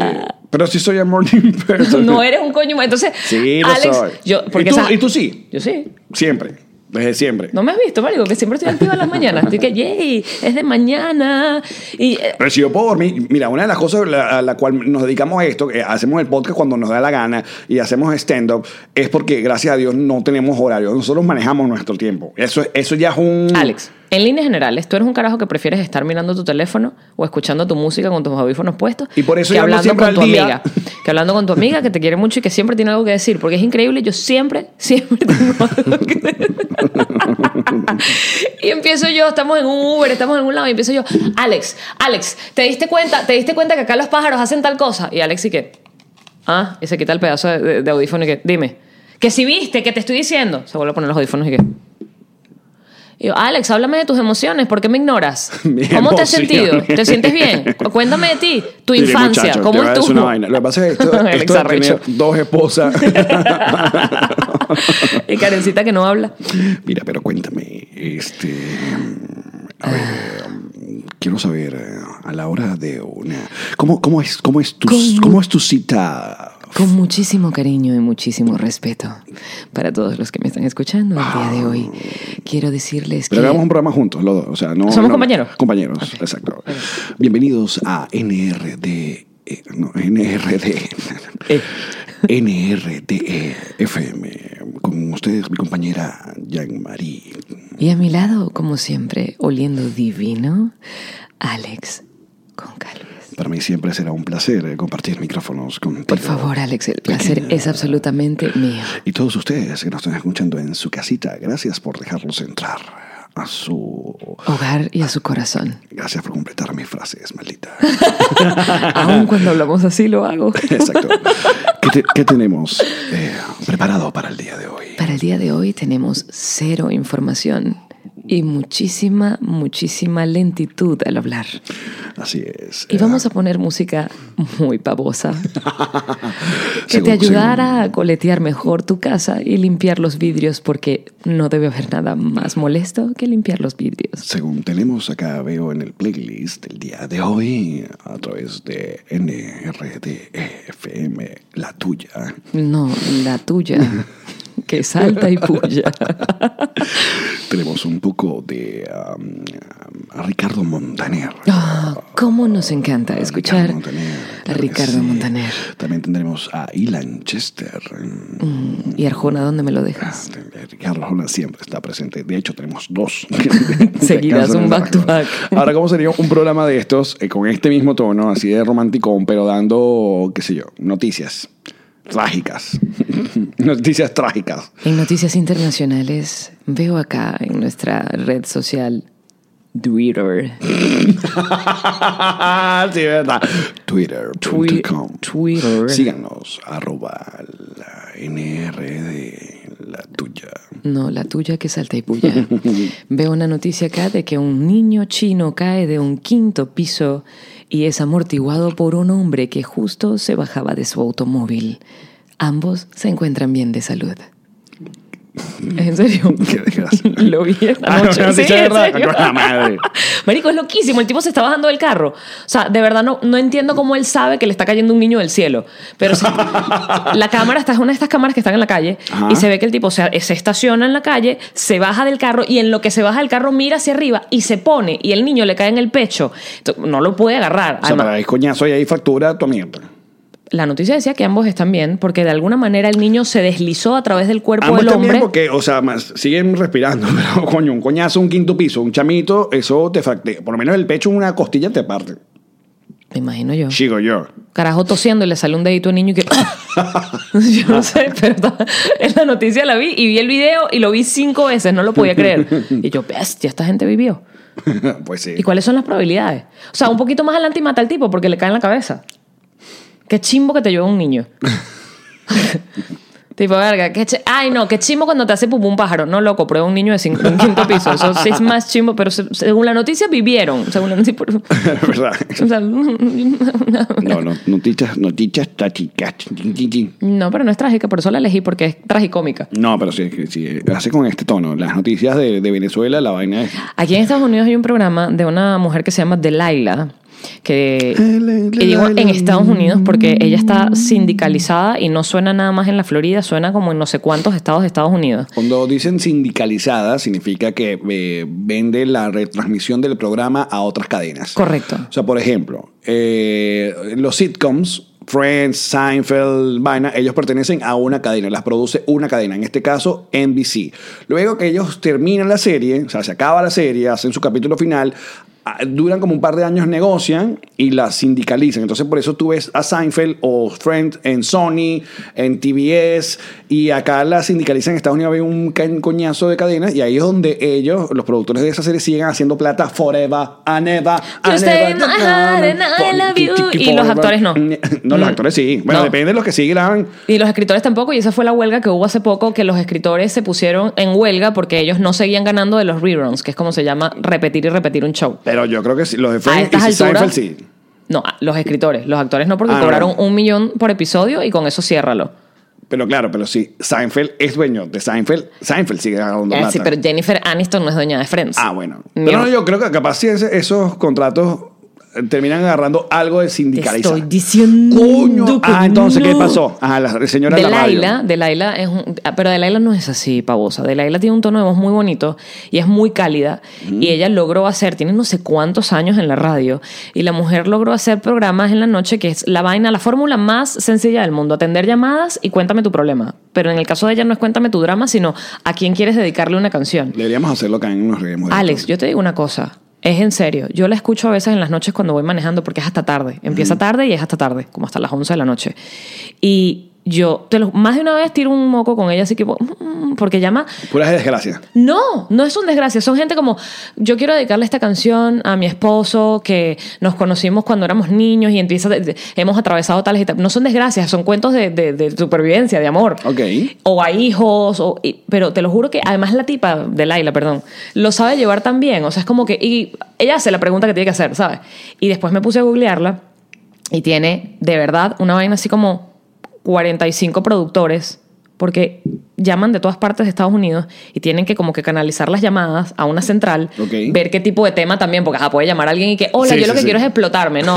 Pero si soy a morning person. No eres un coño. Entonces, Sí, lo Alex, soy. yo, porque ¿Y, tú, esa- y tú sí. Yo sí. Siempre. Desde siempre. No me has visto, marico, que siempre estoy activa en las mañanas. Estoy que, yay, es de mañana. Y eh, Pero si yo puedo dormir, mira, una de las cosas a la cual nos dedicamos a esto, que hacemos el podcast cuando nos da la gana y hacemos stand-up, es porque gracias a Dios no tenemos horario. Nosotros manejamos nuestro tiempo. Eso, eso ya es un. Alex, en líneas generales, tú eres un carajo que prefieres estar mirando tu teléfono o escuchando tu música con tus audífonos puestos Y por eso que hablando con tu día. amiga. Que hablando con tu amiga que te quiere mucho y que siempre tiene algo que decir. Porque es increíble, yo siempre, siempre tengo algo que decir. y empiezo yo, estamos en un Uber, estamos en algún lado, y empiezo yo, Alex, Alex, ¿te diste cuenta? ¿Te diste cuenta que acá los pájaros hacen tal cosa? Y Alex, ¿y qué? Ah, y se quita el pedazo de, de- de audífono y que, dime, que si viste, que te estoy diciendo. Se vuelve a poner los audífonos y que. Y yo, Alex, háblame de tus emociones, ¿por qué me ignoras? ¿Cómo te has sentido? ¿Te sientes bien? Cuéntame de ti, tu Mire, infancia, muchacho, te ¿cómo voy a decir estuvo? una vaina. Lo que pasa es que esto, Alex esto de arrecho. tener dos esposas. y Karencita que no habla. Mira, pero cuéntame, este. A ver, quiero saber eh, a la hora de una. ¿Cómo, cómo, es, cómo, es, tu, ¿Cómo? ¿Cómo es tu cita? Con muchísimo cariño y muchísimo respeto para todos los que me están escuchando el día de hoy, quiero decirles que... Pero hagamos un programa juntos, los dos. O sea, no, ¿Somos no- compañeros? Compañeros, exacto. Bienvenidos a NRD. eh, no, NRD. Eh. NRDE FM. Con ustedes, mi compañera Jean-Marie. Y a mi lado, como siempre, oliendo divino, Alex Concalves. Para mí siempre será un placer eh, compartir micrófonos contigo. Por favor, Alex, el placer es absolutamente mío. Y todos ustedes que nos están escuchando en su casita, gracias por dejarlos entrar a su... Hogar y a su corazón. Gracias por completar mis frases, maldita. Aún cuando hablamos así lo hago. Exacto. ¿Qué, te- qué tenemos eh, preparado para el día de hoy? Para el día de hoy tenemos cero información y muchísima, muchísima lentitud al hablar. Así es. Y vamos a poner música muy pavosa que te ayudara a coletear mejor tu casa y limpiar los vidrios porque no debe haber nada más molesto que limpiar los vidrios. Según tenemos acá, veo en el playlist del día de hoy, a través de NRDFM, la tuya. No, la tuya, que salta y puya. Tenemos un poco de um, a Ricardo Montaner. Ah, ¿Cómo nos encanta escuchar Ricardo Montaner, a Ricardo sí. Montaner? También tendremos a Ilan Chester. ¿Y Arjona dónde me lo dejas? Ricardo Arjona siempre está presente. De hecho, tenemos dos. Seguidas, un back to back. Ahora, ¿cómo sería un programa de estos eh, con este mismo tono, así de romanticón, pero dando, qué sé yo, noticias trágicas? noticias trágicas. En noticias internacionales, veo acá en nuestra red social Twitter. sí, verdad. Twitter.com. Twitter. Síganos, arroba la NRD, la tuya. No, la tuya que salta y puya. Veo una noticia acá de que un niño chino cae de un quinto piso y es amortiguado por un hombre que justo se bajaba de su automóvil. Ambos se encuentran bien de salud. ¿En serio? Qué desgracia. Lo vi esta Ah, noche. no, Sí, sí, en verdad, serio. con la madre. Marico, es loquísimo. El tipo se está bajando del carro. O sea, de verdad no, no entiendo cómo él sabe que le está cayendo un niño del cielo. Pero sí, la cámara, esta es una de estas cámaras que están en la calle Ajá. y se ve que el tipo se, se estaciona en la calle, se baja del carro y en lo que se baja del carro mira hacia arriba y se pone y el niño le cae en el pecho. Entonces, no lo puede agarrar. O sea, Además, para el coñazo y ahí factura tu mierda. La noticia decía que ambos están bien porque de alguna manera el niño se deslizó a través del cuerpo Ambos del hombre. porque, o sea, más, siguen respirando, pero coño, un coñazo, un quinto piso, un chamito, eso te fractea. Por lo menos el pecho, una costilla te parte. Me imagino yo. Chico, yo. Carajo tosiendo y le sale un dedito al niño y que... Yo no sé, pero en la noticia la vi y vi el video y lo vi cinco veces, no lo podía creer. Y yo, bestia, esta gente vivió. pues sí. ¿Y cuáles son las probabilidades? O sea, un poquito más adelante y mata al tipo porque le cae en la cabeza. Qué chimbo que te lleva un niño. tipo, verga, qué ch- Ay, no, qué chimbo cuando te hace pupú un pájaro. No, loco, prueba un niño de cinco- un quinto piso. Eso sí es más chimbo, pero se- según la noticia vivieron. Según la noticia... ¿Verdad? o sea, No, no, noticias, noticias trágicas. No, pero no es trágica, por eso la elegí porque es tragicómica. No, pero sí, sí, hace con este tono. Las noticias de, de Venezuela, la vaina es... Aquí en Estados Unidos hay un programa de una mujer que se llama Delilah, que y digo en Estados Unidos porque ella está sindicalizada y no suena nada más en la Florida, suena como en no sé cuántos estados de Estados Unidos. Cuando dicen sindicalizada, significa que eh, vende la retransmisión del programa a otras cadenas. Correcto. O sea, por ejemplo, eh, los sitcoms, Friends, Seinfeld, vaina, ellos pertenecen a una cadena, las produce una cadena, en este caso NBC. Luego que ellos terminan la serie, o sea, se acaba la serie, hacen su capítulo final, duran como un par de años, negocian y la sindicalizan. Entonces, por eso tú ves a Seinfeld o Friends en Sony, en TBS, y acá la sindicalizan en Estados Unidos, hay un coñazo de cadenas, y ahí es donde ellos, los productores de esa serie, siguen haciendo plata forever, love you. Y los actores no. No, los Mm. actores sí. Bueno, No. depende de los que sigan. Y los escritores tampoco, y esa fue la huelga que hubo hace poco, que los escritores se pusieron en huelga porque ellos no seguían ganando de los reruns, que es como se llama repetir y repetir un show. Pero yo creo que sí, los de Friends y Seinfeld sí. No, los escritores. Los actores no, porque Ah, cobraron no. un millón por episodio y con eso ciérralo. Pero claro, pero sí, Seinfeld es dueño de Seinfeld. Seinfeld sigue ganando Eh, plata. sí, pero Jennifer Aniston no es dueña de Friends. Ah, bueno. Pero no, yo creo que capaz sí esos contratos terminan agarrando algo de Te sindicalizar. estoy diciendo. Coño. Ah, entonces, ¿qué pasó? Ajá, la señora de la radio. Delilah, Delilah es un, ah, pero Delilah no es así, pavosa. Delilah tiene un tono de voz muy bonito y es muy cálida. Y ella logró hacer, tiene no sé cuántos años en la radio, y la mujer logró hacer programas en la noche que es la vaina, la fórmula más sencilla del mundo, atender llamadas y cuéntame tu problema. Pero en el caso de ella no es cuéntame tu drama, sino a quién quieres dedicarle una canción. Deberíamos hacerlo acá en unos de Alex, yo te digo una cosa. Es en serio. Yo la escucho a veces en las noches cuando voy manejando porque es hasta tarde. Empieza tarde y es hasta tarde, como hasta las 11 de la noche. Y yo te lo- más de una vez tiro un moco con ella, así que mm, porque llama Puras desgracias. no, no es un desgracia. Son gente como, yo quiero dedicarle esta canción a mi esposo, que nos conocimos cuando éramos niños y empieza, de- de- hemos atravesado tales. No son desgracias, son cuentos de, de- de supervivencia, de amor. Ok. O a hijos, o- y- pero te lo juro que además la tipa de Laila, perdón, lo sabe llevar tan bien. O sea, es como que, y ella hace la pregunta que tiene que hacer, ¿sabes? Y después me puse a googlearla y tiene de verdad una vaina así como 45 productores porque llaman de todas partes de Estados Unidos y tienen que como que canalizar las llamadas a una central, Ok. ver qué tipo de tema también, porque ajá, puede llamar a alguien y que, hola, Sí, yo lo sí, que sí. quiero es explotarme. No,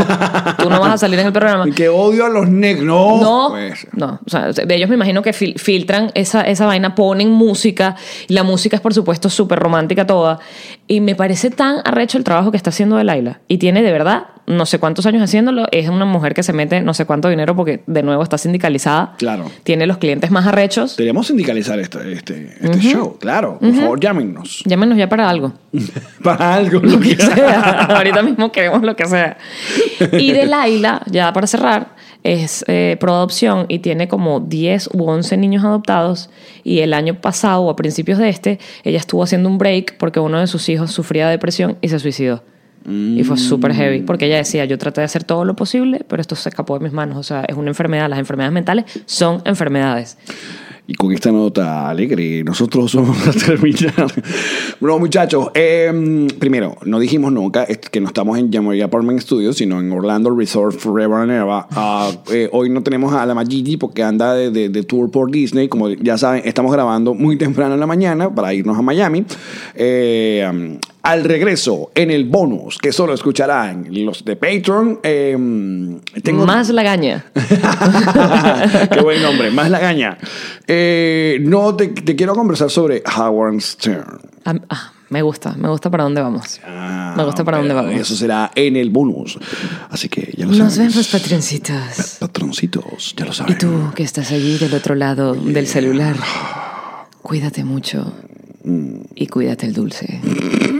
tú no vas a salir en el programa. Y que odio a los negros. No. No, Pues, no. O sea, ellos me imagino que fil- filtran esa, esa vaina, ponen música. Y la música es, por supuesto, súper romántica toda. Y me parece tan arrecho el trabajo que está haciendo de Laila. Y tiene de verdad no sé cuántos años haciéndolo. Es una mujer que se mete no sé cuánto dinero porque, de nuevo, está sindicalizada. Claro. Tiene los clientes más arrechos. Deberíamos sindicalizar este, este, este show, claro. Por favor, llámenos. Llámenos ya para algo. Para algo, lo que sea. Ahorita mismo queremos lo que sea. Y de Laila, ya para cerrar, es eh, pro adopción y tiene como 10 u 11 niños adoptados. Y el año pasado, o a principios de este, ella estuvo haciendo un break porque uno de sus hijos sufría depresión y se suicidó. Y fue súper heavy, porque ella decía, yo traté de hacer todo lo posible, pero esto se escapó de mis manos. O sea, es una enfermedad. Las enfermedades mentales son enfermedades. Y con esta nota alegre, nosotros vamos a terminar. Bueno, muchachos, eh, primero, no dijimos nunca que no estamos en Yamoya Apartment Studios, sino en Orlando Resort Forever and Ever. Ah, eh, hoy no tenemos a la Magigi porque anda de, de- de tour por Disney. Como ya saben, estamos grabando muy temprano en la mañana para irnos a Miami. Eh, al regreso, en el bonus, que solo escucharán los de Patreon, eh, tengo Más lagaña. Qué buen nombre, más lagaña. Eh, no, te, te quiero conversar sobre Howard Stern. Ah, ah, me gusta, me gusta para dónde vamos. Ah, me gusta para dónde vamos. Eso será en el bonus. Así que ya lo Nos saben. vemos, patroncitos. Patroncitos, ya lo saben. Y tú que estás allí del otro lado del celular, cuídate mucho y cuídate el dulce.